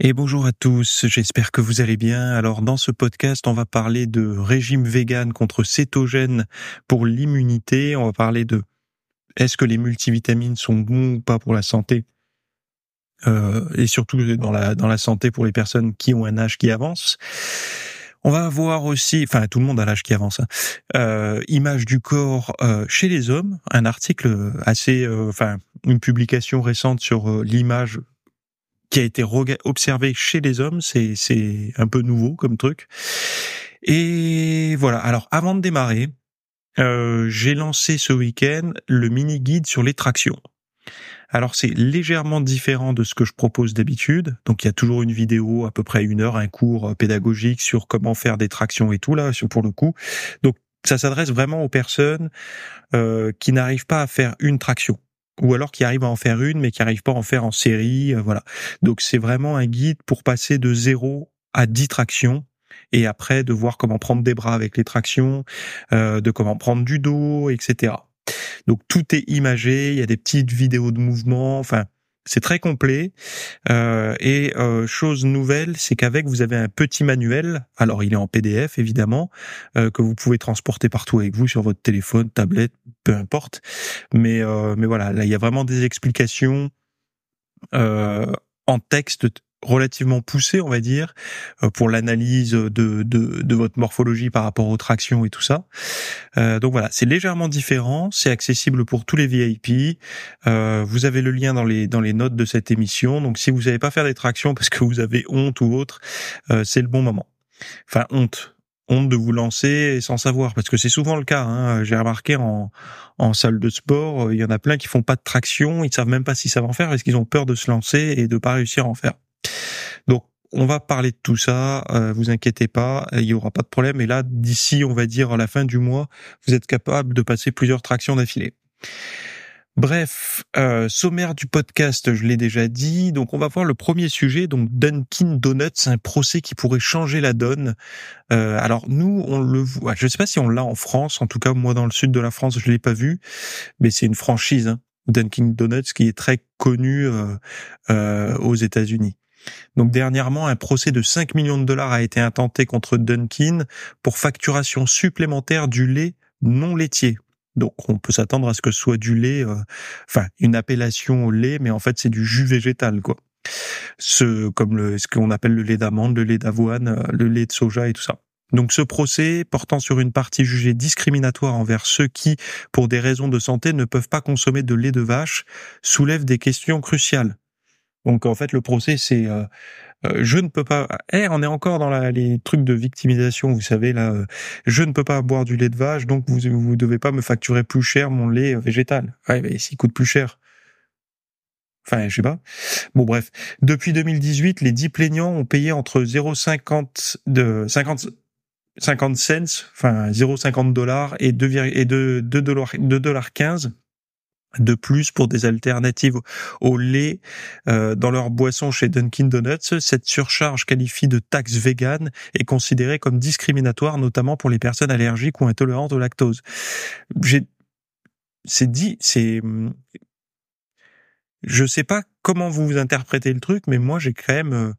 Et bonjour à tous, j'espère que vous allez bien. Alors dans ce podcast, on va parler de régime vegan contre cétogène pour l'immunité. On va parler de est-ce que les multivitamines sont bons ou pas pour la santé euh, et surtout dans la dans la santé pour les personnes qui ont un âge qui avance. On va voir aussi, enfin tout le monde a l'âge qui avance, hein, euh, image du corps euh, chez les hommes, un article assez, euh, enfin une publication récente sur l'image qui a été observé chez les hommes. C'est c'est un peu nouveau comme truc. Et voilà. Alors avant de démarrer, euh, j'ai lancé ce week-end le mini guide sur les tractions. Alors c'est légèrement différent de ce que je propose d'habitude. Donc il y a toujours une vidéo à peu près une heure, un cours pédagogique sur comment faire des tractions et tout là pour le coup. Donc ça s'adresse vraiment aux personnes euh, qui n'arrivent pas à faire une traction ou alors qui arrivent à en faire une mais qui n'arrivent pas à en faire en série, euh, voilà. Donc c'est vraiment un guide pour passer de 0 à 10 tractions et après de voir comment prendre des bras avec les tractions, euh, de comment prendre du dos, etc. Donc tout est imagé, il y a des petites vidéos de mouvement, enfin c'est très complet. Euh, et euh, chose nouvelle, c'est qu'avec vous avez un petit manuel. Alors il est en PDF évidemment euh, que vous pouvez transporter partout avec vous sur votre téléphone, tablette, peu importe. Mais mais voilà, là il y a vraiment des explications en texte relativement poussé, on va dire, euh, pour l'analyse de, de, de, votre morphologie par rapport aux tractions et tout ça. Euh, donc voilà, c'est légèrement différent, c'est accessible pour tous les VIP. Euh, vous avez le lien dans les dans les notes de cette émission. Donc si vous savez pas faire des tractions parce que vous avez honte ou autre, euh, c'est le bon moment. Enfin honte, honte de vous lancer sans savoir, parce que c'est souvent le cas. Hein. J'ai remarqué en, en salle de sport, il y en a plein qui font pas de traction, ils savent même pas s'ils savent en faire parce qu'ils ont peur de se lancer et de pas réussir à en faire. On va parler de tout ça, euh, vous inquiétez pas, il y aura pas de problème. Et là, d'ici, on va dire à la fin du mois, vous êtes capable de passer plusieurs tractions d'affilée. Bref, euh, sommaire du podcast, je l'ai déjà dit. Donc, on va voir le premier sujet. Donc, Dunkin Donuts, un procès qui pourrait changer la donne. Euh, alors, nous, on le voit. Je ne sais pas si on l'a en France. En tout cas, moi, dans le sud de la France, je l'ai pas vu. Mais c'est une franchise, hein, Dunkin Donuts, qui est très connue euh, aux États-Unis. Donc dernièrement, un procès de 5 millions de dollars a été intenté contre Dunkin pour facturation supplémentaire du lait non laitier. Donc on peut s'attendre à ce que ce soit du lait, euh, enfin une appellation au lait, mais en fait c'est du jus végétal quoi. Ce comme le, ce qu'on appelle le lait d'amande, le lait d'avoine, euh, le lait de soja et tout ça. Donc ce procès, portant sur une partie jugée discriminatoire envers ceux qui, pour des raisons de santé, ne peuvent pas consommer de lait de vache, soulève des questions cruciales. Donc en fait, le procès, c'est euh, euh, je ne peux pas. Eh, on est encore dans la, les trucs de victimisation, vous savez là. Euh, je ne peux pas boire du lait de vache, donc vous vous devez pas me facturer plus cher mon lait végétal. Ouais, mais s'il coûte plus cher. Enfin, je sais pas. Bon, bref. Depuis 2018, les 10 plaignants ont payé entre 0,50 de 50 50 cents, enfin 0,50 dollars et 2, et 2, 2 dollars 2 dollars 15 de plus pour des alternatives au lait euh, dans leur boisson chez Dunkin Donuts. Cette surcharge qualifie de taxe vegan est considérée comme discriminatoire, notamment pour les personnes allergiques ou intolérantes au lactose. J'ai, c'est dit, c'est, je sais pas comment vous interprétez le truc, mais moi j'ai quand même, euh,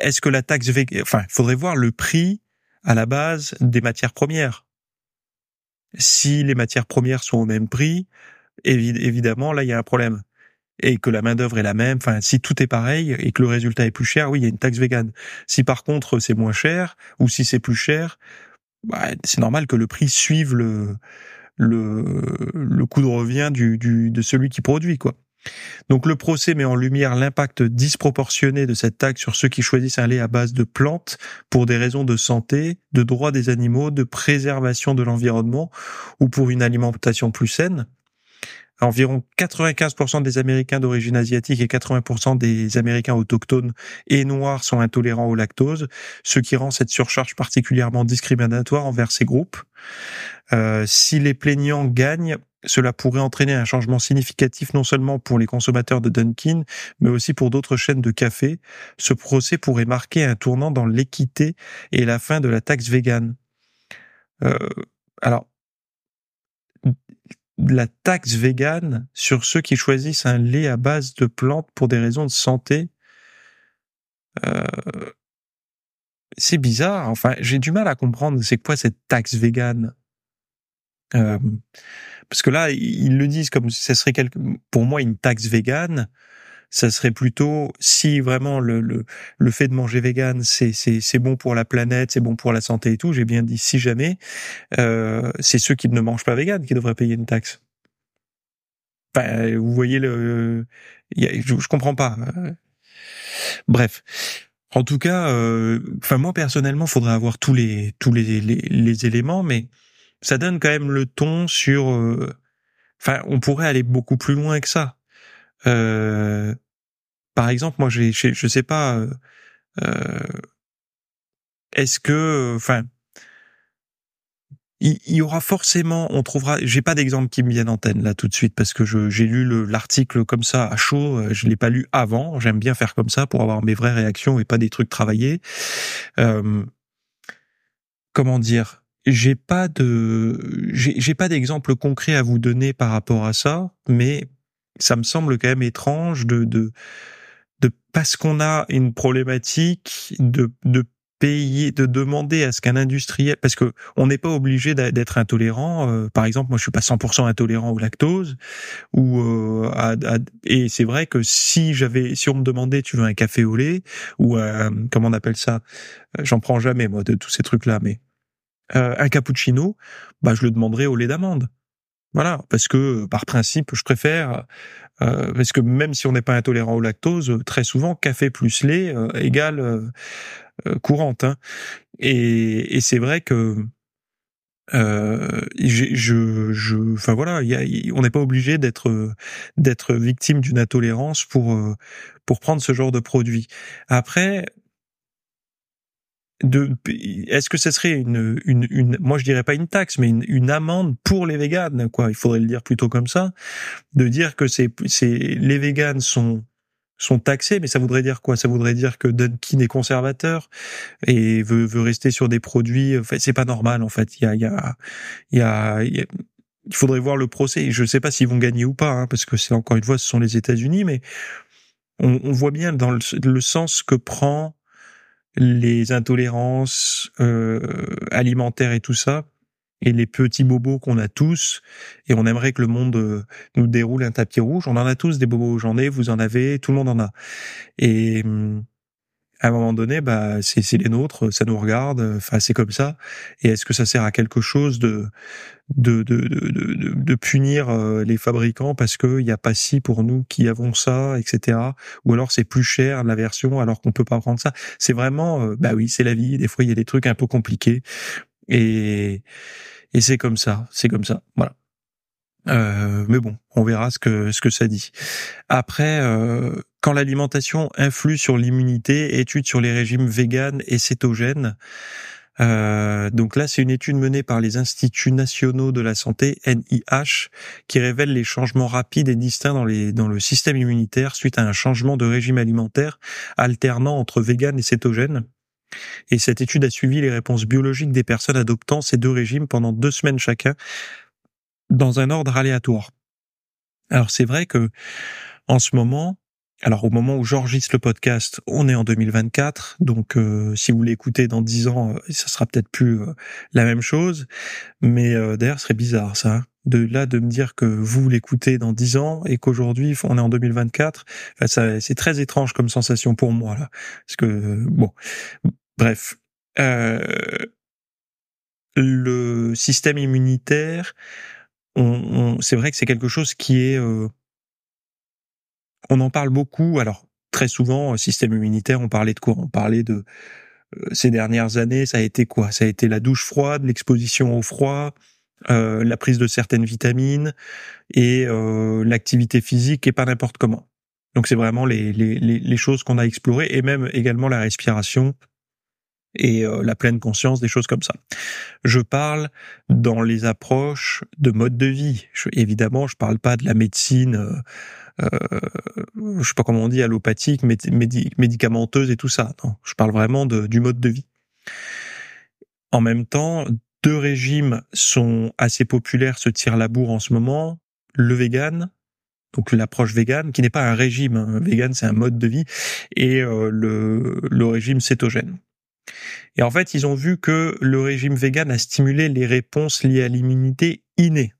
est-ce que la taxe vegan, enfin, faudrait voir le prix à la base des matières premières si les matières premières sont au même prix, évidemment, là, il y a un problème. Et que la main-d'œuvre est la même, enfin, si tout est pareil et que le résultat est plus cher, oui, il y a une taxe végane. Si par contre c'est moins cher, ou si c'est plus cher, bah, c'est normal que le prix suive le, le, le coût de revient du, du, de celui qui produit, quoi. Donc le procès met en lumière l'impact disproportionné de cette taxe sur ceux qui choisissent un lait à base de plantes pour des raisons de santé, de droit des animaux, de préservation de l'environnement ou pour une alimentation plus saine. Environ 95% des Américains d'origine asiatique et 80% des Américains autochtones et noirs sont intolérants au lactose, ce qui rend cette surcharge particulièrement discriminatoire envers ces groupes. Euh, si les plaignants gagnent, cela pourrait entraîner un changement significatif non seulement pour les consommateurs de Dunkin, mais aussi pour d'autres chaînes de café. Ce procès pourrait marquer un tournant dans l'équité et la fin de la taxe végane. Euh, alors, la taxe végane sur ceux qui choisissent un lait à base de plantes pour des raisons de santé, euh, c'est bizarre. Enfin, j'ai du mal à comprendre c'est quoi cette taxe végane. Euh, parce que là, ils le disent comme si ça serait quelque, pour moi une taxe végane. Ça serait plutôt si vraiment le, le, le fait de manger vegan c'est c'est bon pour la planète, c'est bon pour la santé et tout. J'ai bien dit si jamais, euh, c'est ceux qui ne mangent pas vegan qui devraient payer une taxe. Enfin, vous voyez le, je, je comprends pas. Bref. En tout cas, euh, enfin moi personnellement, faudrait avoir tous les tous les, les, les éléments, mais ça donne quand même le ton sur. Euh, enfin, on pourrait aller beaucoup plus loin que ça. Euh, par exemple, moi, j'ai, je sais pas. Euh, euh, est-ce que, enfin, il, y aura forcément, on trouvera. J'ai pas d'exemple qui me vienne en tête là tout de suite parce que j'ai lu l'article comme ça à chaud. Je l'ai pas lu avant. J'aime bien faire comme ça pour avoir mes vraies réactions et pas des trucs travaillés. Euh, comment dire j'ai pas de, j'ai pas d'exemple concret à vous donner par rapport à ça, mais ça me semble quand même étrange de, de parce qu'on a une problématique de, de payer, de demander à ce qu'un industriel, parce que on n'est pas obligé d'être intolérant. Euh, par exemple, moi, je suis pas 100% intolérant au lactose, ou euh, à, et c'est vrai que si j'avais, si on me demandait, tu veux un café au lait ou comment on appelle ça, j'en prends jamais moi de tous ces trucs là, mais euh, un cappuccino, bah je le demanderai au lait d'amande. Voilà, parce que par principe, je préfère, euh, parce que même si on n'est pas intolérant au lactose, très souvent, café plus lait euh, égale euh, courante. Hein. Et, et c'est vrai que je, je, enfin voilà, y a, on n'est pas obligé d'être d'être victime d'une intolérance pour pour prendre ce genre de produit. Après, de est-ce que ce serait une, une, une moi je dirais pas une taxe mais une, une amende pour les véganes quoi. Il faudrait le dire plutôt comme ça. De dire que c'est c'est les véganes sont sont taxés mais ça voudrait dire quoi? Ça voudrait dire que Dunkin est conservateur et veut veut rester sur des produits enfin c'est pas normal en fait. Il y a il y a il y a, il faudrait voir le procès. Je sais pas s'ils vont gagner ou pas hein, parce que c'est encore une fois ce sont les États-Unis mais on, on voit bien dans le, le sens que prend les intolérances euh, alimentaires et tout ça, et les petits bobos qu'on a tous, et on aimerait que le monde euh, nous déroule un tapis rouge. On en a tous des bobos, j'en ai, vous en avez, tout le monde en a. Et hum, à un moment donné, bah, c'est les nôtres, ça nous regarde, enfin c'est comme ça. Et est-ce que ça sert à quelque chose de de de de, de, punir euh, les fabricants parce que il y a pas si pour nous qui avons ça, etc. Ou alors c'est plus cher la version alors qu'on peut pas prendre ça? C'est vraiment, euh, bah oui, c'est la vie. Des fois il y a des trucs un peu compliqués et et c'est comme ça, c'est comme ça. Voilà. Euh, mais bon, on verra ce que ce que ça dit. Après, euh, quand l'alimentation influe sur l'immunité, étude sur les régimes véganes et cétogènes. Euh, donc là, c'est une étude menée par les Instituts nationaux de la santé (NIH) qui révèle les changements rapides et distincts dans les dans le système immunitaire suite à un changement de régime alimentaire alternant entre vegan et cétogène. Et cette étude a suivi les réponses biologiques des personnes adoptant ces deux régimes pendant deux semaines chacun dans un ordre aléatoire. Alors c'est vrai que en ce moment, alors au moment où j'enregistre le podcast, on est en 2024, donc euh, si vous l'écoutez dans 10 ans, euh, ça sera peut-être plus euh, la même chose. Mais d'ailleurs, ce serait bizarre ça, hein, de là de me dire que vous l'écoutez dans 10 ans et qu'aujourd'hui on est en 2024. Enfin, c'est très étrange comme sensation pour moi là, parce que bon, bref. le système immunitaire on, c'est vrai que c'est quelque chose qui est, euh, on en parle beaucoup. Alors très souvent, système immunitaire, on parlait de quoi? On parlait de euh, ces dernières années, ça a été quoi? Ça a été la douche froide, l'exposition au froid, la prise de certaines vitamines et l'activité physique et pas n'importe comment. Donc c'est vraiment les, les, les choses qu'on a explorées et même également la respiration et euh, la pleine conscience des choses comme ça. Je parle dans les approches de mode de vie. Je, évidemment, je parle pas de la médecine, euh, euh, je sais pas comment on dit, allopathique, médicamenteuse et tout ça. Non, je parle vraiment de, du mode de vie. En même temps, deux régimes sont assez populaires, se tirent la bourre en ce moment. Le vegan, donc l'approche vegan, qui n'est pas un régime. Hein. vegan, c'est un mode de vie, et euh, le, le régime cétogène. Et en fait, ils ont vu que le régime vegan a stimulé les réponses liées à l'immunité innée.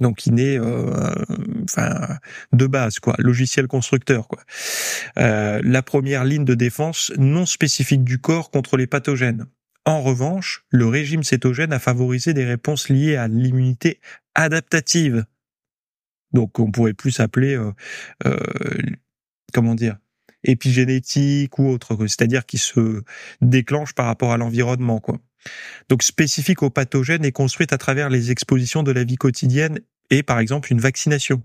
Donc innée, euh, enfin de base quoi, logiciel constructeur quoi. Euh, la première ligne de défense non spécifique du corps contre les pathogènes. En revanche, le régime cétogène a favorisé des réponses liées à l'immunité adaptative. Donc on pourrait plus appeler, euh, comment dire, épigénétique ou autre, c'est-à-dire qui se déclenche par rapport à l'environnement, quoi. Donc spécifique aux pathogènes et construite à travers les expositions de la vie quotidienne et par exemple une vaccination.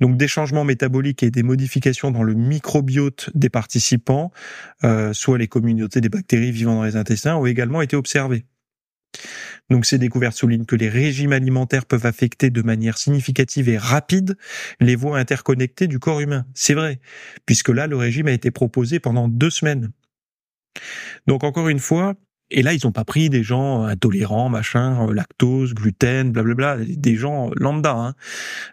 Donc des changements métaboliques et des modifications dans le microbiote des participants, euh, soit les communautés des bactéries vivant dans les intestins, ont également été observés. Donc ces découvertes soulignent que les régimes alimentaires peuvent affecter de manière significative et rapide les voies interconnectées du corps humain. C'est vrai, puisque là, le régime a été proposé pendant deux semaines. Donc encore une fois, et là, ils n'ont pas pris des gens intolérants, machin, euh, lactose, gluten, blablabla, des gens lambda. Hein.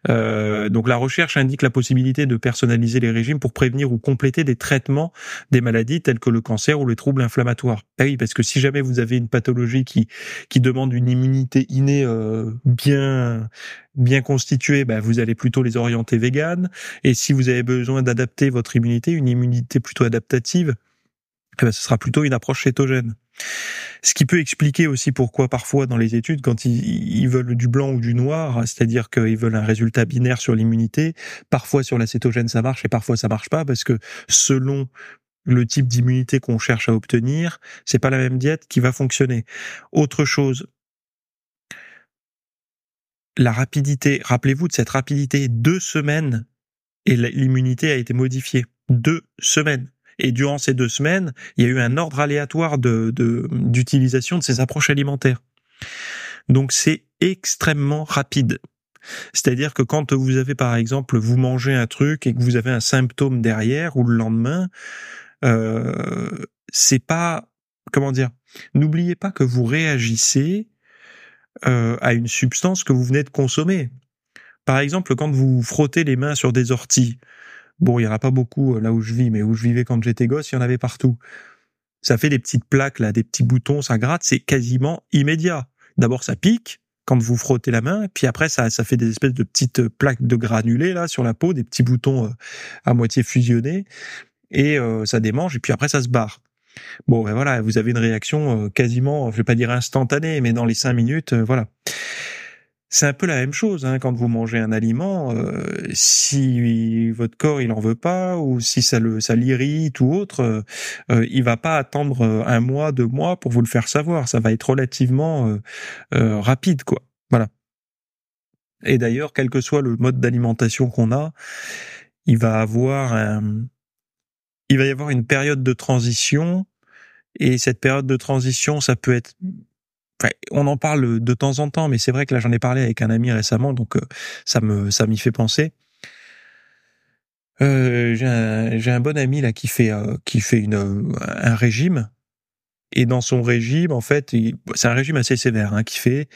Euh, donc la recherche indique la possibilité de personnaliser les régimes pour prévenir ou compléter des traitements des maladies telles que le cancer ou les troubles inflammatoires. Ah oui, parce que si jamais vous avez une pathologie qui qui demande une immunité innée euh, bien bien constituée, ben vous allez plutôt les orienter vegan. Et si vous avez besoin d'adapter votre immunité, une immunité plutôt adaptative, eh ben, ce sera plutôt une approche cétogène. Ce qui peut expliquer aussi pourquoi parfois dans les études, quand ils, veulent du blanc ou du noir, c'est-à-dire qu'ils veulent un résultat binaire sur l'immunité, parfois sur la cétogène ça marche et parfois ça marche pas parce que selon le type d'immunité qu'on cherche à obtenir, c'est pas la même diète qui va fonctionner. Autre chose, la rapidité, rappelez-vous de cette rapidité, deux semaines et l'immunité a été modifiée. Deux semaines. Et durant ces deux semaines, il y a eu un ordre aléatoire de d'utilisation de, ces approches alimentaires. Donc c'est extrêmement rapide. C'est-à-dire que quand vous avez par exemple vous mangez un truc et que vous avez un symptôme derrière ou le lendemain, euh, c'est pas comment dire. N'oubliez pas que vous réagissez euh, à une substance que vous venez de consommer. Par exemple, quand vous frottez les mains sur des orties, Bon, il y en a pas beaucoup euh, là où je vis, mais où je vivais quand j'étais gosse, il y en avait partout. Ça fait des petites plaques là, des petits boutons, ça gratte, c'est quasiment immédiat. D'abord, ça pique quand vous frottez la main, puis après ça, ça fait des espèces de petites plaques de granulés là sur la peau, des petits boutons euh, à moitié fusionnés, et euh, ça démange, et puis après ça se barre. Bon, ben voilà, vous avez une réaction quasiment, je vais pas dire instantanée, mais dans les cinq minutes, voilà. C'est un peu la même chose hein, quand vous mangez un aliment. Euh, si votre corps il en veut pas ou si ça le ça l'irrite ou autre, euh, euh, il va pas attendre un mois, deux mois pour vous le faire savoir. Ça va être relativement rapide, quoi. Voilà. Et d'ailleurs, quel que soit le mode d'alimentation qu'on a, il va avoir un, il va y avoir une période de transition. Et cette période de transition, ça peut être on en parle de temps en temps, mais c'est vrai que là j'en ai parlé avec un ami récemment, donc euh, ça me ça m'y fait penser. Euh, j'ai un, bon ami là qui fait euh, qui fait une un régime et dans son régime en fait c'est un régime assez sévère hein, qui fait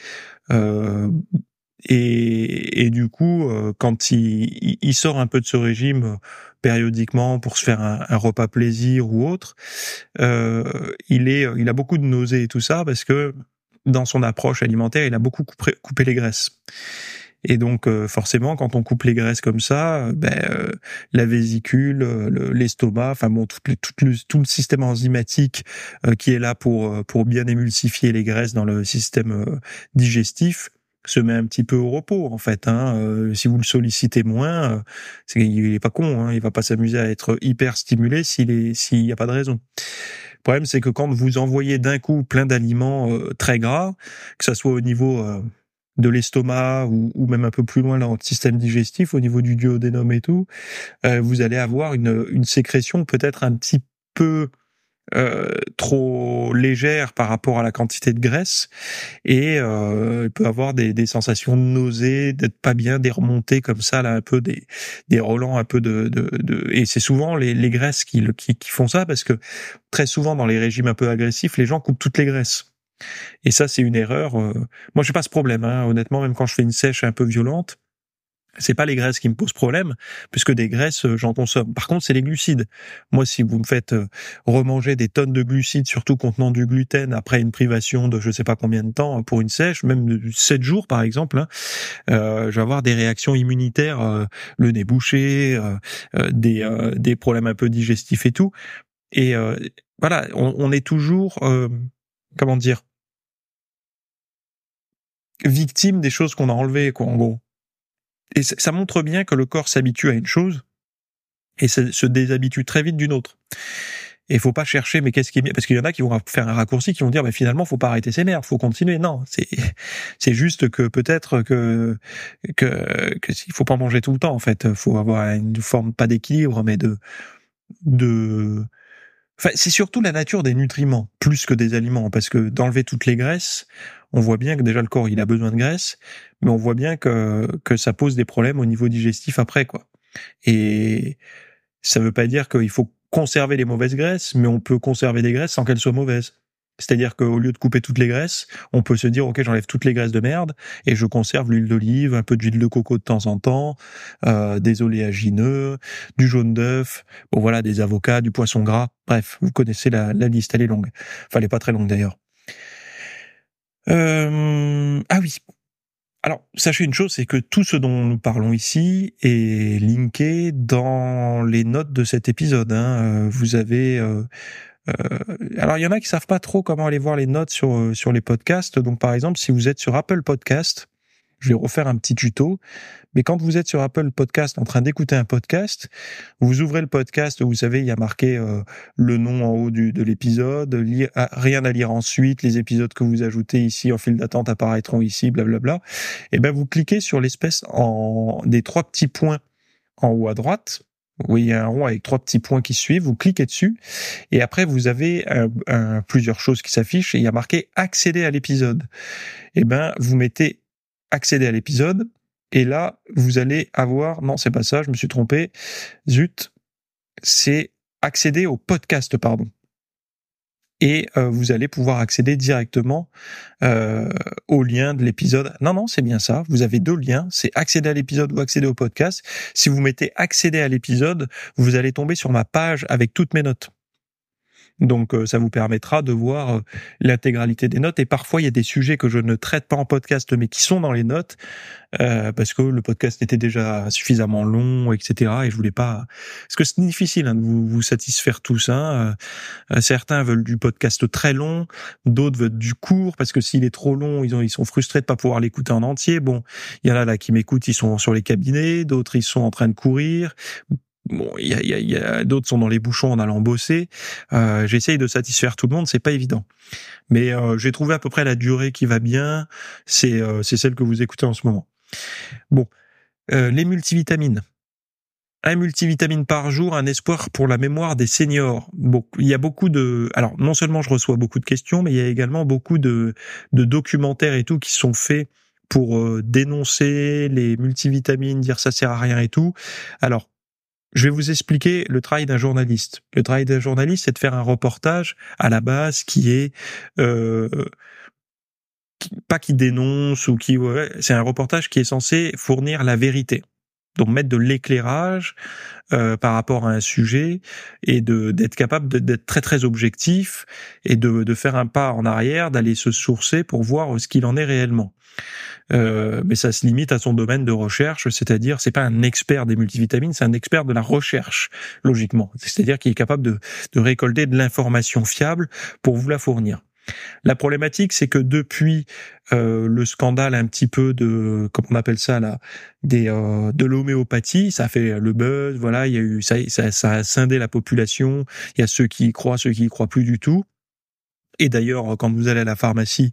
et, et du coup quand il, il sort un peu de ce régime périodiquement pour se faire un, un repas plaisir ou autre il est il a beaucoup de nausées et tout ça parce que dans son approche alimentaire, il a beaucoup coupé, les graisses. Et donc euh, forcément, quand on coupe les graisses comme ça, euh, ben, euh, la vésicule, l'estomac, enfin bon, tout, le, tout le système enzymatique qui est là pour pour bien émulsifier les graisses dans le système digestif se met un petit peu au repos en fait. Hein. si vous le sollicitez moins, c'est il est pas con, hein. il va pas s'amuser à être hyper stimulé s'il est s'il n'y a pas de raison. Le problème, c'est que quand vous envoyez d'un coup plein d'aliments euh, très gras, que ça soit au niveau euh, de l'estomac ou, même un peu plus loin dans votre système digestif, au niveau du duodénum et tout, euh, vous allez avoir une sécrétion peut-être un petit peu euh, trop légère par rapport à la quantité de graisse et euh, il peut avoir des, des sensations de nausée, d'être pas bien, des remontées comme ça là un peu des des relents un peu de, de, de... et c'est souvent les, les graisses qui, qui qui font ça parce que très souvent dans les régimes un peu agressifs les gens coupent toutes les graisses et ça, c'est une erreur. Euh, moi, j'ai pas ce problème. Hein. Honnêtement, même quand je fais une sèche un peu violente, c'est pas les graisses qui me posent problème, puisque des graisses, euh, j'en consomme. Par contre, c'est les glucides. Moi, si vous me faites euh, remanger des tonnes de glucides, surtout contenant du gluten, après une privation de je sais pas combien de temps pour une sèche, même 7 jours par exemple, hein, euh, je vais avoir des réactions immunitaires, le nez bouché, des, des problèmes un peu digestifs et tout. Et voilà, on, on est toujours, comment dire, victime des choses qu'on a enlevées, quoi, en gros. Et ça montre bien que le corps s'habitue à une chose et se déshabitue très vite d'une autre. Et faut pas chercher, mais qu'est-ce qui est bien Parce qu'il y en a qui vont faire un raccourci, qui vont dire, mais finalement, faut pas arrêter ces merdes, faut continuer. Non, c'est c'est juste que peut-être que que que s'il faut pas manger tout le temps, en fait, faut avoir une forme pas d'équilibre, mais de de Enfin, c'est surtout la nature des nutriments plus que des aliments, parce que d'enlever toutes les graisses, on voit bien que déjà le corps il a besoin de graisse, mais on voit bien que que ça pose des problèmes au niveau digestif après quoi. Et ça veut pas dire qu'il faut conserver les mauvaises graisses, mais on peut conserver des graisses sans qu'elles soient mauvaises. C'est-à-dire qu'au lieu de couper toutes les graisses, on peut se dire ok j'enlève toutes les graisses de merde et je conserve l'huile d'olive, un peu d'huile de coco de temps en temps, euh, des oléagineux, du jaune d'œuf, bon voilà des avocats, du poisson gras, bref vous connaissez la, liste, elle est longue. Enfin elle est pas très longue d'ailleurs. Euh, ah oui. Alors, sachez une chose, c'est que tout ce dont nous parlons ici est linké dans les notes de cet épisode. Hein. Euh, vous avez... Euh, alors, il y en a qui savent pas trop comment aller voir les notes sur, sur les podcasts. Donc, par exemple, si vous êtes sur Apple Podcast, je vais refaire un petit tuto. Mais quand vous êtes sur Apple Podcast en train d'écouter un podcast, vous ouvrez le podcast, vous savez, il y a marqué euh, le nom en haut du, de l'épisode, ah, rien à lire ensuite, les épisodes que vous ajoutez ici en file d'attente apparaîtront ici, blablabla. Et ben vous cliquez sur l'espèce en des trois petits points en haut à droite. Vous voyez un rond avec trois petits points qui suivent, vous cliquez dessus, et après vous avez un, plusieurs choses qui s'affichent, et il y a marqué accéder à l'épisode. Et ben vous mettez accéder à l'épisode, et là, vous allez avoir, non, c'est pas ça, je me suis trompé. Zut, c'est accéder au podcast, pardon. Et euh, vous allez pouvoir accéder directement euh, au lien de l'épisode. Non, non, c'est bien ça. Vous avez deux liens. C'est accéder à l'épisode ou accéder au podcast. Si vous mettez accéder à l'épisode, vous allez tomber sur ma page avec toutes mes notes. Donc euh, ça vous permettra de voir euh, l'intégralité des notes. Et parfois, il y a des sujets que je ne traite pas en podcast, mais qui sont dans les notes, euh, parce que le podcast était déjà suffisamment long, etc. Et je voulais pas... Parce que c'est difficile hein, de vous, vous, satisfaire tous. Hein. certains veulent du podcast très long, d'autres veulent du court, parce que s'il est trop long, ils, ont, ils sont frustrés de pas pouvoir l'écouter en entier. Bon, il y en a là qui m'écoutent, ils sont sur les cabinets, d'autres ils sont en train de courir Bon, il y a, y a, d'autres sont dans les bouchons en allant bosser. Euh, J'essaye de satisfaire tout le monde, c'est pas évident. Mais euh, j'ai trouvé à peu près la durée qui va bien. C'est euh, c'est celle que vous écoutez en ce moment. Bon, euh, les multivitamines. Un multivitamine par jour, un espoir pour la mémoire des seniors. Bon, il y a beaucoup de. Alors, non seulement je reçois beaucoup de questions, mais il y a également beaucoup de, de documentaires et tout qui sont faits pour euh, dénoncer les multivitamines, dire ça sert à rien et tout. Alors, je vais vous expliquer le travail d'un journaliste. Le travail d'un journaliste, c'est de faire un reportage à la base qui est euh, pas qui dénonce ou qui c'est un reportage qui est censé fournir la vérité. Donc mettre de l'éclairage euh, par rapport à un sujet et de d'être capable d'être très très objectif et de, de faire un pas en arrière, d'aller se sourcer pour voir ce qu'il en est réellement. Euh, mais ça se limite à son domaine de recherche, c'est-à-dire c'est pas un expert des multivitamines, c'est un expert de la recherche, logiquement. C'est-à-dire qu'il est capable de, de récolter de l'information fiable pour vous la fournir. La problématique, c'est que depuis euh, le scandale un petit peu de, comment on appelle ça là, des euh, de l'homéopathie, ça a fait le buzz, voilà, il y a eu ça, ça, ça a scindé la population. Il y a ceux qui y croient, ceux qui y croient plus du tout. Et d'ailleurs, quand vous allez à la pharmacie,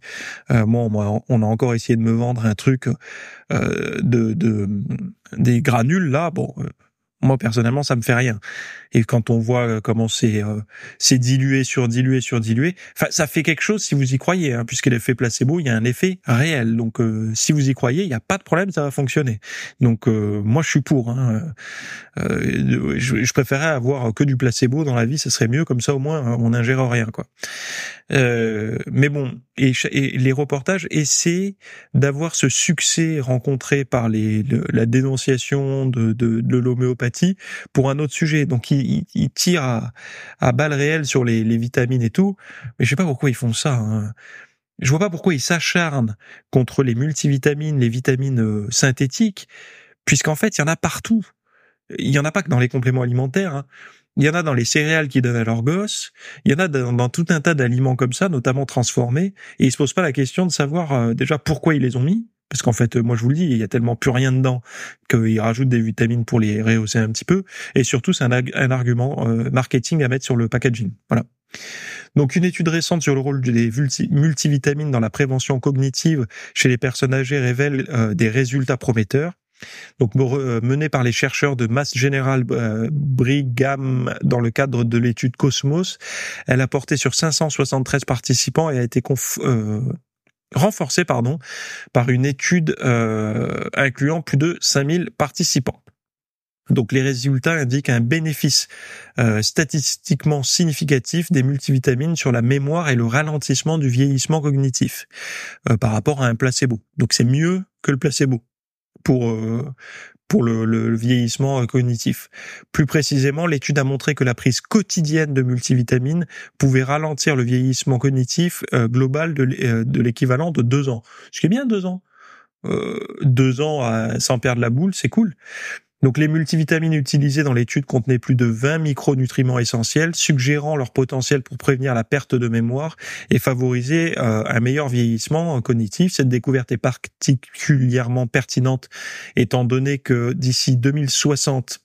euh, moi, on a encore essayé de me vendre un truc euh, de, de des granules là. Bon, euh, moi personnellement, ça me fait rien. Et quand on voit euh, comment c'est euh, c'est dilué sur dilué sur dilué, enfin ça fait quelque chose si vous y croyez, hein, puisque l'effet placebo, il y a un effet réel. Donc euh, si vous y croyez, il n'y a pas de problème, ça va fonctionner. Donc moi je suis pour. Hein. Je, je, préférerais avoir que du placebo dans la vie, ce serait mieux comme ça au moins on n'ingère rien quoi. mais bon, et, les reportages essaient d'avoir ce succès rencontré par la dénonciation de, l'homéopathie pour un autre sujet. Donc ils, tirent à, balles réelles sur les, les, vitamines et tout, mais je sais pas pourquoi ils font ça. Hein. Je vois pas pourquoi ils s'acharnent contre les multivitamines, les vitamines euh, synthétiques, puisqu'en fait il y en a partout. Il y en a pas que dans les compléments alimentaires. Hein. Il y en a dans les céréales qui donnent à leurs gosses. Il y en a dans, tout un tas d'aliments comme ça, notamment transformés. Et ils se posent pas la question de savoir euh, déjà pourquoi ils les ont mis. Parce qu'en fait, moi je vous le dis, il y a tellement plus rien dedans qu'ils rajoutent des vitamines pour les rehausser un petit peu. Et surtout, c'est un, argument euh, marketing à mettre sur le packaging. Voilà. Donc une étude récente sur le rôle des multivitamines dans la prévention cognitive chez les personnes âgées révèle euh, des résultats prometteurs. Donc euh, menée par les chercheurs de Mass General euh, Brigham dans le cadre de l'étude Cosmos, elle a porté sur 573 participants et a été euh, renforcée pardon, par une étude incluant plus de 5000 participants. Donc les résultats indiquent un bénéfice statistiquement significatif des multivitamines sur la mémoire et le ralentissement du vieillissement cognitif par rapport à un placebo. Donc c'est mieux que le placebo pour euh, pour le, le, vieillissement euh, cognitif. Plus précisément, l'étude a montré que la prise quotidienne de multivitamines pouvait ralentir le vieillissement cognitif euh, global de l'équivalent de deux ans. Ce qui est bien deux ans. Euh, deux ans à, sans perdre la boule, c'est cool. Donc les multivitamines utilisées dans l'étude contenaient plus de 20 micronutriments essentiels, suggérant leur potentiel pour prévenir la perte de mémoire et favoriser euh, un meilleur vieillissement cognitif. Cette découverte est particulièrement pertinente étant donné que d'ici 2060,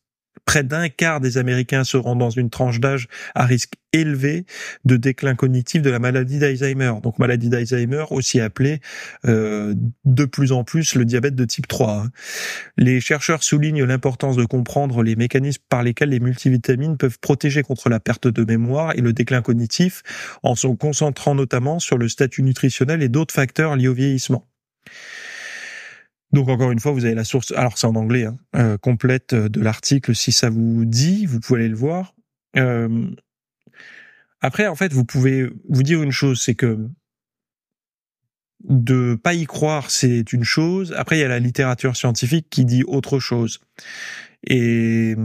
près d'un quart des Américains seront dans une tranche d'âge à risque élevé de déclin cognitif de la maladie d'Alzheimer. Donc maladie d'Alzheimer aussi appelée euh, de plus en plus le diabète de type 3. Hein. Les chercheurs soulignent l'importance de comprendre les mécanismes par lesquels les multivitamines peuvent protéger contre la perte de mémoire et le déclin cognitif en se concentrant notamment sur le statut nutritionnel et d'autres facteurs liés au vieillissement. Donc encore une fois, vous avez la source, alors c'est en anglais, hein, euh, complète de l'article. Si ça vous dit, vous pouvez aller le voir. Euh, après, en fait, vous pouvez vous dire une chose, c'est que de pas y croire, c'est une chose. Après, il y a la littérature scientifique qui dit autre chose. Et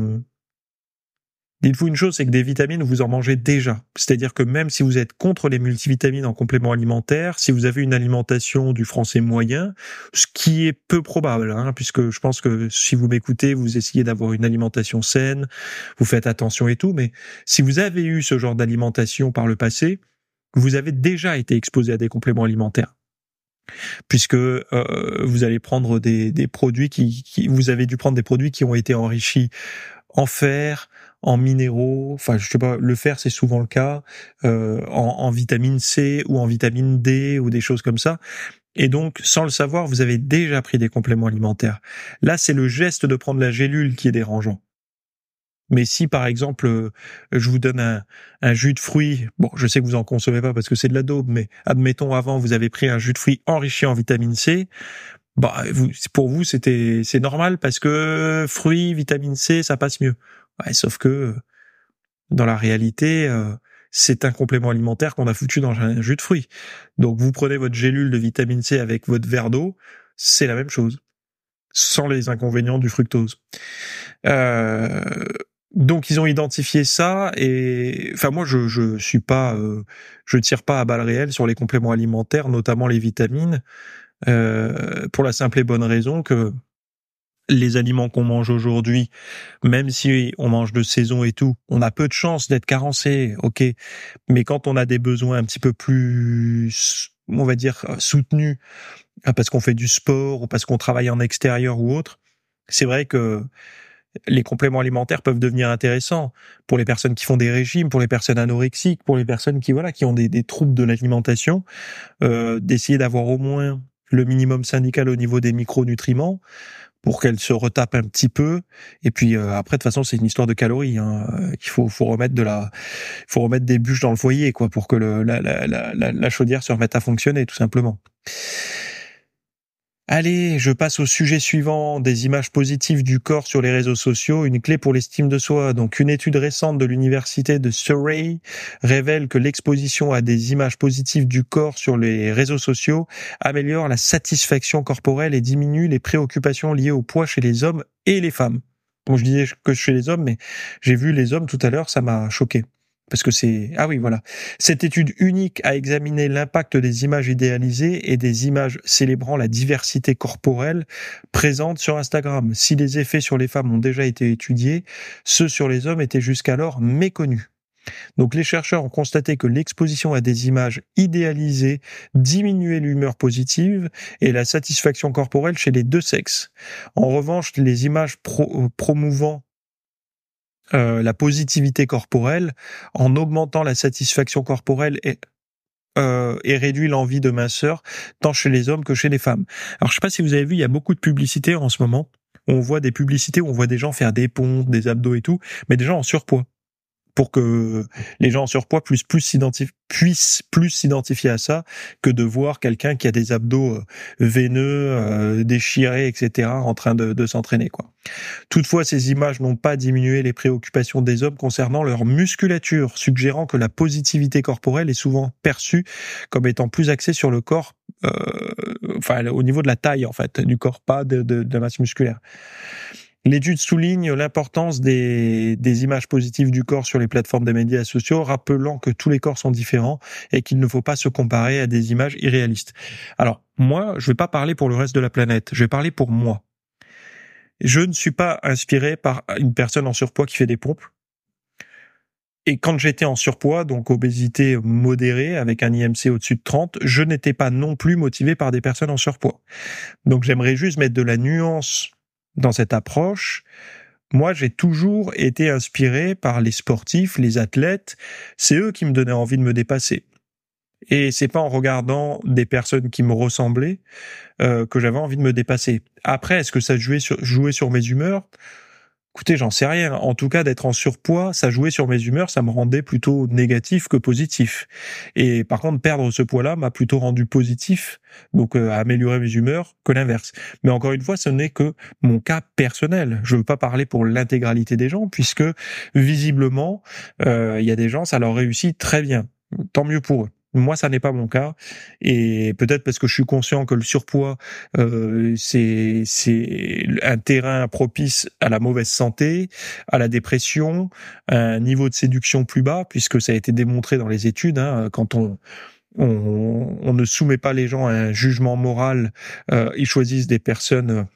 Dites-vous une chose, c'est que des vitamines, vous en mangez déjà. C'est-à-dire que même si vous êtes contre les multivitamines en complément alimentaire, si vous avez une alimentation du français moyen, ce qui est peu probable, hein, puisque je pense que si vous m'écoutez, vous essayez d'avoir une alimentation saine, vous faites attention et tout, mais si vous avez eu ce genre d'alimentation par le passé, vous avez déjà été exposé à des compléments alimentaires puisque euh, vous allez prendre des, des produits qui, qui, vous avez dû prendre des produits qui ont été enrichis en fer, en minéraux, enfin je sais pas, le fer c'est souvent le cas, euh, en, vitamine C ou en vitamine D ou des choses comme ça. Et donc, sans le savoir, vous avez déjà pris des compléments alimentaires. Là, c'est le geste de prendre la gélule qui est dérangeant. Mais si, par exemple, euh, je vous donne un, un jus de fruits, bon, je sais que vous en consommez pas parce que c'est de la daube, mais admettons avant, vous avez pris un jus de fruits enrichi en vitamine C, bah, vous, pour vous, c'était, c'est normal parce que fruits, vitamine C, ça passe mieux. Ouais, sauf que dans la réalité, euh, c'est un complément alimentaire qu'on a foutu dans un jus de fruits. Donc vous prenez votre gélule de vitamine C avec votre verre d'eau, c'est la même chose, sans les inconvénients du fructose. Euh, donc ils ont identifié ça et enfin moi je je suis pas euh, je tire pas à balles réelles sur les compléments alimentaires notamment les vitamines pour la simple et bonne raison que les aliments qu'on mange aujourd'hui, même si on mange de saison et tout, on a peu de chances d'être carencé, ok. Mais quand on a des besoins un petit peu plus, on va dire, soutenus, parce qu'on fait du sport ou parce qu'on travaille en extérieur ou autre, c'est vrai que les compléments alimentaires peuvent devenir intéressants pour les personnes qui font des régimes, pour les personnes anorexiques, pour les personnes qui voilà qui ont des, troubles de l'alimentation, euh, d'essayer d'avoir au moins le minimum syndical au niveau des micronutriments pour qu'elles se retapent un petit peu. Et puis euh, après, de toute façon, c'est une histoire de calories. Hein. Il faut, faut remettre de la, faut remettre des bûches dans le foyer, quoi, pour que le, la, la, la, la chaudière se remette à fonctionner, tout simplement. Allez, je passe au sujet suivant, des images positives du corps sur les réseaux sociaux, une clé pour l'estime de soi. Donc une étude récente de l'université de Surrey révèle que l'exposition à des images positives du corps sur les réseaux sociaux améliore la satisfaction corporelle et diminue les préoccupations liées au poids chez les hommes et les femmes. Bon, je disais que chez les hommes, mais j'ai vu les hommes tout à l'heure, ça m'a choqué parce que c'est ah oui voilà cette étude unique a examiné l'impact des images idéalisées et des images célébrant la diversité corporelle présentes sur Instagram. Si les effets sur les femmes ont déjà été étudiés, ceux sur les hommes étaient jusqu'alors méconnus. Donc les chercheurs ont constaté que l'exposition à des images idéalisées diminuait l'humeur positive et la satisfaction corporelle chez les deux sexes. En revanche, les images euh, promouvant euh, la positivité corporelle en augmentant la satisfaction corporelle et euh, et réduit l'envie de minceur tant chez les hommes que chez les femmes. Alors je sais pas si vous avez vu, il y a beaucoup de publicités en ce moment. On voit des publicités où on voit des gens faire des pompes, des abdos et tout, mais des gens en surpoids pour que les gens en surpoids puissent plus s'identifier puissent plus s'identifier à ça que de voir quelqu'un qui a des abdos euh, veineux, euh, déchirés, etc., en train de, s'entraîner. quoi. Toutefois, ces images n'ont pas diminué les préoccupations des hommes concernant leur musculature, suggérant que la positivité corporelle est souvent perçue comme étant plus axée sur le corps, euh, enfin au niveau de la taille en fait, du corps, pas de, de, de masse musculaire. L'étude souligne l'importance des, des, images positives du corps sur les plateformes des médias sociaux, rappelant que tous les corps sont différents et qu'il ne faut pas se comparer à des images irréalistes. Alors, moi, je vais pas parler pour le reste de la planète, je vais parler pour moi. Je ne suis pas inspiré par une personne en surpoids qui fait des pompes. Et quand j'étais en surpoids, donc obésité modérée avec un IMC au-dessus de 30, je n'étais pas non plus motivé par des personnes en surpoids. Donc j'aimerais juste mettre de la nuance dans cette approche, moi, j'ai toujours été inspiré par les sportifs, les athlètes. C'est eux qui me donnaient envie de me dépasser. Et c'est pas en regardant des personnes qui me ressemblaient euh, que j'avais envie de me dépasser. Après, est-ce que ça jouait sur, jouait sur mes humeurs? Écoutez, j'en sais rien. En tout cas, d'être en surpoids, ça jouait sur mes humeurs, ça me rendait plutôt négatif que positif. Et par contre, perdre ce poids-là m'a plutôt rendu positif, donc euh, améliorer mes humeurs, que l'inverse. Mais encore une fois, ce n'est que mon cas personnel. Je veux pas parler pour l'intégralité des gens, puisque visiblement, euh, il y a des gens, ça leur réussit très bien. Tant mieux pour eux. Moi, ça n'est pas mon cas, et peut-être parce que je suis conscient que le surpoids, euh, c'est c'est un terrain propice à la mauvaise santé, à la dépression, à un niveau de séduction plus bas, puisque ça a été démontré dans les études. Hein, quand on on, on, ne soumet pas les gens à un jugement moral, euh, ils choisissent des personnes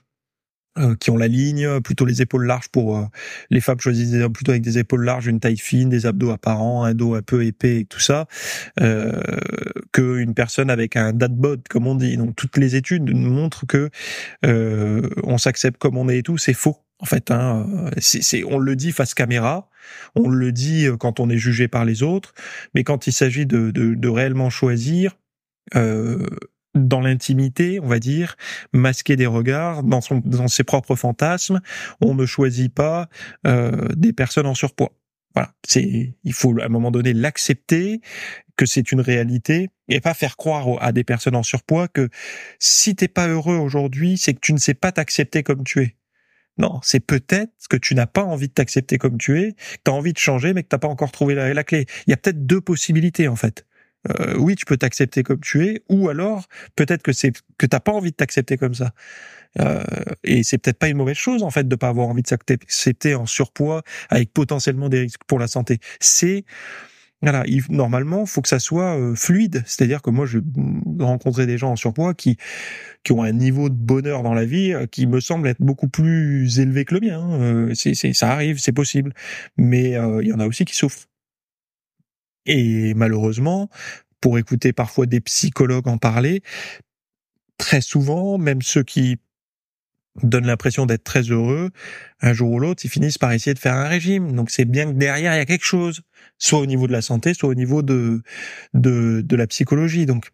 euh, qui ont la ligne, plutôt les épaules larges pour euh, les femmes choisissent plutôt avec des épaules larges, une taille fine, des abdos apparents, un dos un peu épais et tout ça, euh, qu'une personne avec un dad bod comme on dit. Donc toutes les études montrent que euh, on s'accepte comme on est et tout, c'est faux. En fait, hein, c'est, on le dit face caméra, on le dit quand on est jugé par les autres, mais quand il s'agit de, de, de réellement choisir, euh, dans l'intimité, on va dire, masquer des regards, dans, son, dans ses propres fantasmes. On ne choisit pas euh, des personnes en surpoids. Voilà, c'est il faut à un moment donné l'accepter que c'est une réalité et pas faire croire à des personnes en surpoids que si t'es pas heureux aujourd'hui, c'est que tu ne sais pas t'accepter comme tu es. Non, c'est peut-être que tu n'as pas envie de t'accepter comme tu es, que tu as envie de changer mais que t'as pas encore trouvé la, la clé. Il y a peut-être deux possibilités en fait. Euh, oui, tu peux t'accepter comme tu es, ou alors peut-être que c'est que t'as pas envie de t'accepter comme ça. Euh, et c'est peut-être pas une mauvaise chose en fait de pas avoir envie de s'accepter en surpoids avec potentiellement des risques pour la santé. C'est voilà, il, normalement, faut que ça soit euh, fluide. C'est-à-dire que moi, je rencontrais des gens en surpoids qui qui ont un niveau de bonheur dans la vie euh, qui me semble être beaucoup plus élevé que le mien. Hein. c'est, ça arrive, c'est possible, mais il y en a aussi qui souffrent. Et malheureusement, pour écouter parfois des psychologues en parler, très souvent, même ceux qui donnent l'impression d'être très heureux, un jour ou l'autre, ils finissent par essayer de faire un régime. Donc c'est bien que derrière, il y a quelque chose, soit au niveau de la santé, soit au niveau de, de, de la psychologie. Donc,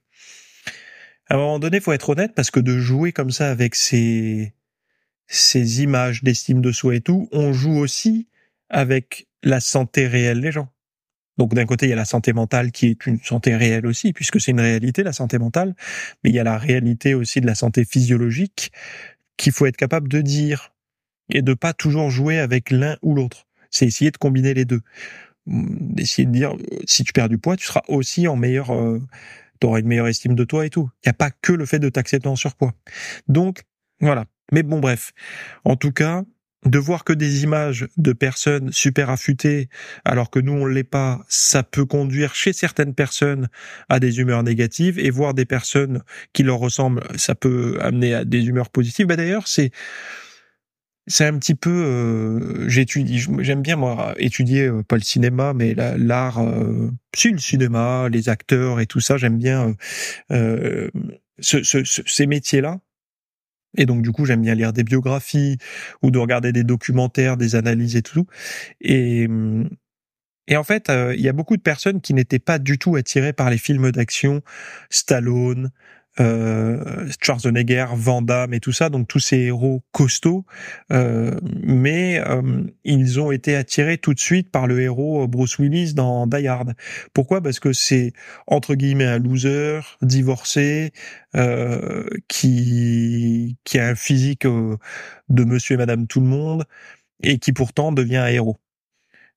à un moment donné, faut être honnête parce que de jouer comme ça avec ces, ces images d'estime de soi et tout, on joue aussi avec la santé réelle des gens. Donc d'un côté, il y a la santé mentale qui est une santé réelle aussi, puisque c'est une réalité, la santé mentale, mais il y a la réalité aussi de la santé physiologique qu'il faut être capable de dire et de pas toujours jouer avec l'un ou l'autre. C'est essayer de combiner les deux. D'essayer de dire, si tu perds du poids, tu seras aussi en meilleur, euh, tu auras une meilleure estime de toi et tout. Il n'y a pas que le fait de t'accepter en surpoids. Donc, voilà. Mais bon, bref. En tout cas, de voir que des images de personnes super affûtées alors que nous on l'est pas, ça peut conduire chez certaines personnes à des humeurs négatives et voir des personnes qui leur ressemblent, ça peut amener à des humeurs positives. Bah d'ailleurs, c'est c'est un petit peu euh, j'étudie j'aime bien moi étudier euh, pas le cinéma mais l'art euh, si le cinéma les acteurs et tout ça j'aime bien euh, ce, ce, ces métiers là et donc du coup, j'aime bien lire des biographies ou de regarder des documentaires, des analyses et tout. Et et en fait, euh, il y a beaucoup de personnes qui n'étaient pas du tout attirées par les films d'action, Stallone, euh, Schwarzenegger, Van Damme et tout ça, donc tous ces héros costauds, euh, mais euh, ils ont été attirés tout de suite par le héros Bruce Willis dans Die Hard. Pourquoi? Parce que c'est entre guillemets un loser, divorcé, euh, qui qui a un physique de Monsieur et Madame tout le monde et qui pourtant devient un héros.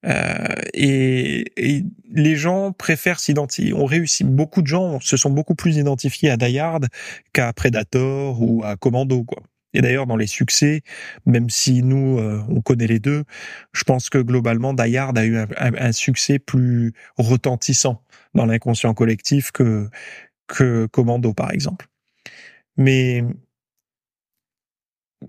Euh, et, et, les gens préfèrent s'identifier. On réussit. Beaucoup de gens se sont beaucoup plus identifiés à Die Hard qu'à Predator ou à Commando, quoi. Et d'ailleurs, dans les succès, même si nous euh, on connaît les deux, je pense que globalement, Die Hard a eu un, un succès plus retentissant dans l'inconscient collectif que que Commando, par exemple. Mais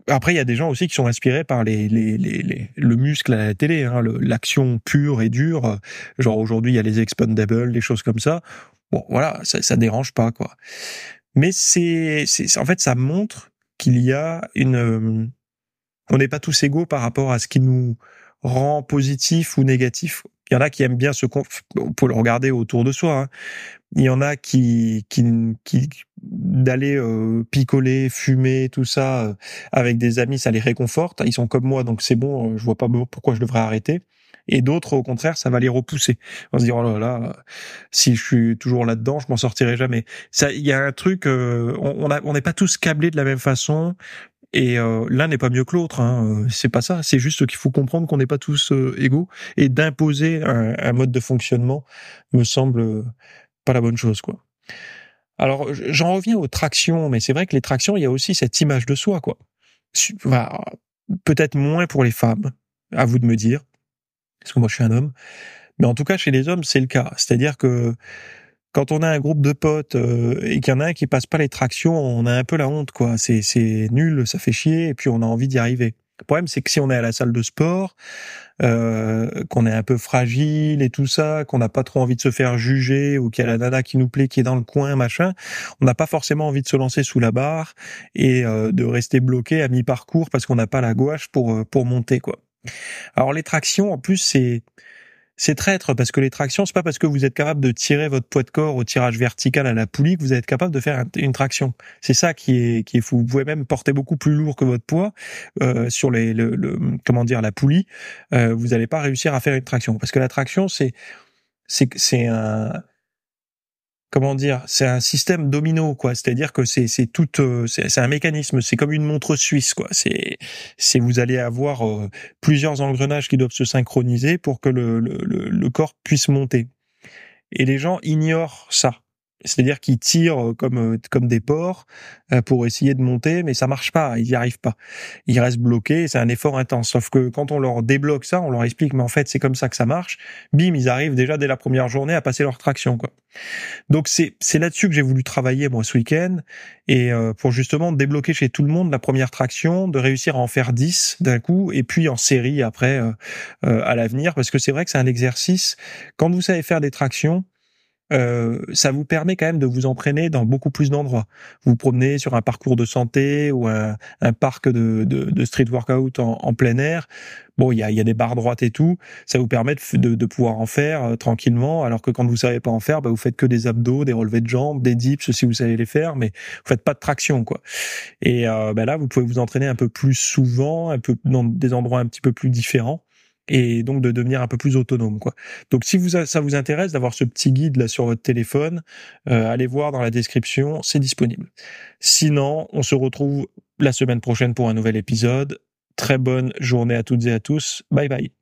après, il y a des gens aussi qui sont inspirés par les, les, les, le muscle à la télé, hein, l'action pure et dure. Genre aujourd'hui, il y a les Expendables, des choses comme ça. Bon, voilà, ça, ça dérange pas, quoi. Mais c'est, en fait, ça montre qu'il y a une, on n'est pas tous égaux par rapport à ce qui nous rend positif ou négatif. Il y en a qui aiment bien se, on peut le regarder autour de soi. Hein. Il y en a qui, qui, qui d'aller euh, picoler, fumer, tout ça euh, avec des amis, ça les réconforte. Ils sont comme moi, donc c'est bon. Euh, je vois pas pourquoi je devrais arrêter. Et d'autres, au contraire, ça va les repousser. On se dire oh là là, si je suis toujours là-dedans, je m'en sortirai jamais. Ça, il y a un truc. on on n'est pas tous câblés de la même façon. Et euh, l'un n'est pas mieux que l'autre. Hein. C'est pas ça. C'est juste qu'il faut comprendre qu'on n'est pas tous euh, égaux et d'imposer un, un, mode de fonctionnement me semble pas la bonne chose, quoi. Alors j'en reviens aux tractions, mais c'est vrai que les tractions, il y a aussi cette image de soi, quoi. Peut-être moins pour les femmes, à vous de me dire, parce que moi je suis un homme. Mais en tout cas, chez les hommes, c'est le cas. C'est-à-dire que quand on a un groupe de potes euh, et qu'il y en a un qui passe pas les tractions, on a un peu la honte, quoi. C'est, c'est nul, ça fait chier, et puis on a envie d'y arriver. Le problème, c'est que si on est à la salle de sport, euh, qu'on est un peu fragile et tout ça, qu'on n'a pas trop envie de se faire juger, ou qu'il y a la nana qui nous plaît, qui est dans le coin, machin, on n'a pas forcément envie de se lancer sous la barre et euh, de rester bloqué à mi-parcours parce qu'on n'a pas la gouache pour euh, pour monter, quoi. Alors les tractions, en plus, c'est c'est traître parce que les tractions, c'est pas parce que vous êtes capable de tirer votre poids de corps au tirage vertical à la poulie que vous êtes capable de faire une traction. C'est ça qui est qui est fou. Vous pouvez même porter beaucoup plus lourd que votre poids euh, sur les le, comment dire la poulie. Euh, vous n'allez pas réussir à faire une traction parce que la traction c'est c'est c'est un comment dire, c'est un système domino quoi. C'est-à-dire que c'est c'est tout, euh, c'est un mécanisme. C'est comme une montre suisse quoi. C'est c'est vous allez avoir euh, plusieurs engrenages qui doivent se synchroniser pour que le, le, le corps puisse monter. Et les gens ignorent ça. C'est-à-dire qu'ils tirent euh, comme euh, comme des porcs euh, pour essayer de monter, mais ça marche pas, ils y arrivent pas. Ils restent bloqués, c'est un effort intense. Sauf que quand on leur débloque ça, on leur explique, mais en fait c'est comme ça que ça marche. Bim, ils arrivent déjà dès la première journée à passer leur traction, quoi. Donc c'est c'est là-dessus que j'ai voulu travailler moi ce week-end et pour justement débloquer chez tout le monde la première traction, de réussir à en faire 10 d'un coup et puis en série après à l'avenir, parce que c'est vrai que c'est un exercice. Quand vous savez faire des tractions euh, ça vous permet quand même de vous entraîner dans beaucoup plus d'endroits. Vous, vous promenez sur un parcours de santé ou un, parc de, street workout en, plein air. Bon, il y a, des barres droites et tout. Ça vous permet de, de pouvoir en faire euh, tranquillement, alors que quand vous savez pas en faire, bah, vous faites que des abdos, des relevés de jambes, des dips si vous savez les faire, mais vous faites pas de traction, quoi. Et euh, bah là, vous pouvez vous entraîner un peu plus souvent, un peu dans des endroits un petit peu plus différents et donc de devenir un peu plus autonome quoi. Donc si vous ça vous intéresse d'avoir ce petit guide là sur votre téléphone, euh, allez voir dans la description, c'est disponible. Sinon, on se retrouve la semaine prochaine pour un nouvel épisode. Très bonne journée à toutes et à tous. Bye bye.